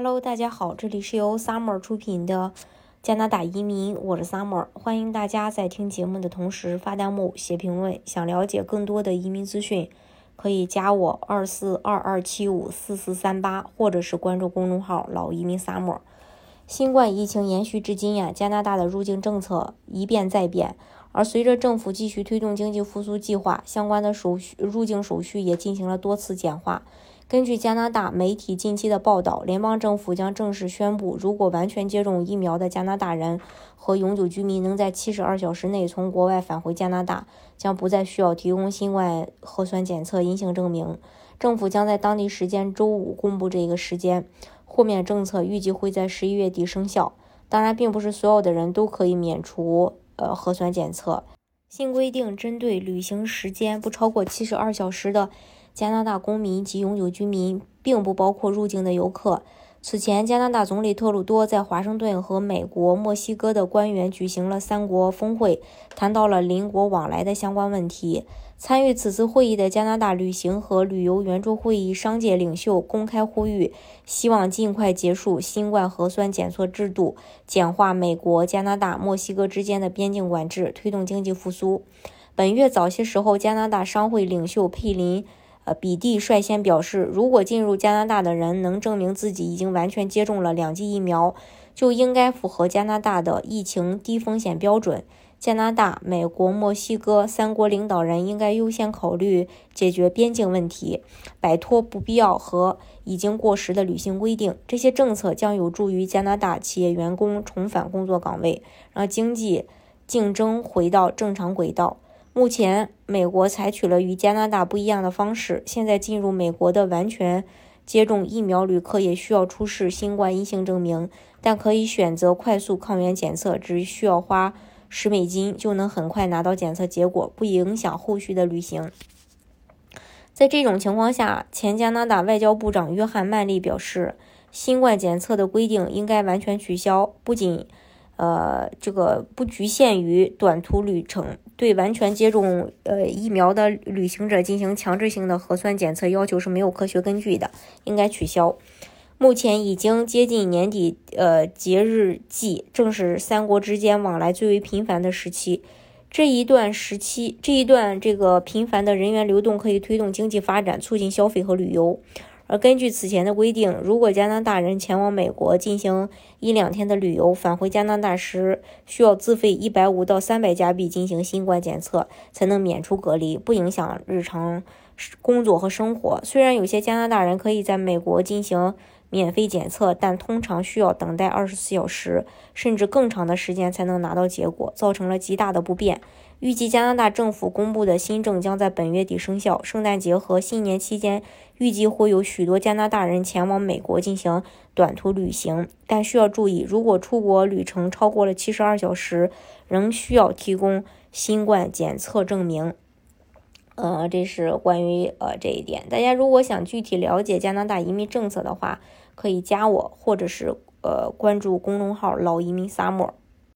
Hello，大家好，这里是由 Summer 出品的加拿大移民，我是 Summer，欢迎大家在听节目的同时发弹幕、写评论。想了解更多的移民资讯，可以加我二四二二七五四四三八，或者是关注公众号“老移民 Summer”。新冠疫情延续至今呀，加拿大的入境政策一变再变，而随着政府继续推动经济复苏计划，相关的手续入境手续也进行了多次简化。根据加拿大媒体近期的报道，联邦政府将正式宣布，如果完全接种疫苗的加拿大人和永久居民能在七十二小时内从国外返回加拿大，将不再需要提供新冠核酸检测阴性证明。政府将在当地时间周五公布这个时间。豁免政策预计会在十一月底生效。当然，并不是所有的人都可以免除呃核酸检测。新规定针对旅行时间不超过七十二小时的。加拿大公民及永久居民，并不包括入境的游客。此前，加拿大总理特鲁多在华盛顿和美国、墨西哥的官员举行了三国峰会，谈到了邻国往来的相关问题。参与此次会议的加拿大旅行和旅游援助会议商界领袖公开呼吁，希望尽快结束新冠核酸检测制度，简化美国、加拿大、墨西哥之间的边境管制，推动经济复苏。本月早些时候，加拿大商会领袖佩林。呃，比蒂率先表示，如果进入加拿大的人能证明自己已经完全接种了两剂疫苗，就应该符合加拿大的疫情低风险标准。加拿大、美国、墨西哥三国领导人应该优先考虑解决边境问题，摆脱不必要和已经过时的旅行规定。这些政策将有助于加拿大企业员工重返工作岗位，让经济竞争回到正常轨道。目前，美国采取了与加拿大不一样的方式。现在进入美国的完全接种疫苗旅客也需要出示新冠阴性证明，但可以选择快速抗原检测，只需要花十美金就能很快拿到检测结果，不影响后续的旅行。在这种情况下，前加拿大外交部长约翰曼利表示，新冠检测的规定应该完全取消，不仅。呃，这个不局限于短途旅程，对完全接种呃疫苗的旅行者进行强制性的核酸检测要求是没有科学根据的，应该取消。目前已经接近年底，呃，节日季正是三国之间往来最为频繁的时期。这一段时期，这一段这个频繁的人员流动可以推动经济发展，促进消费和旅游。而根据此前的规定，如果加拿大人前往美国进行一两天的旅游，返回加拿大时需要自费一百五到三百加币进行新冠检测，才能免除隔离，不影响日常工作和生活。虽然有些加拿大人可以在美国进行免费检测，但通常需要等待二十四小时甚至更长的时间才能拿到结果，造成了极大的不便。预计加拿大政府公布的新政将在本月底生效。圣诞节和新年期间，预计会有许多加拿大人前往美国进行短途旅行，但需要注意，如果出国旅程超过了七十二小时，仍需要提供新冠检测证明。呃，这是关于呃这一点。大家如果想具体了解加拿大移民政策的话，可以加我，或者是呃关注公众号“老移民撒默。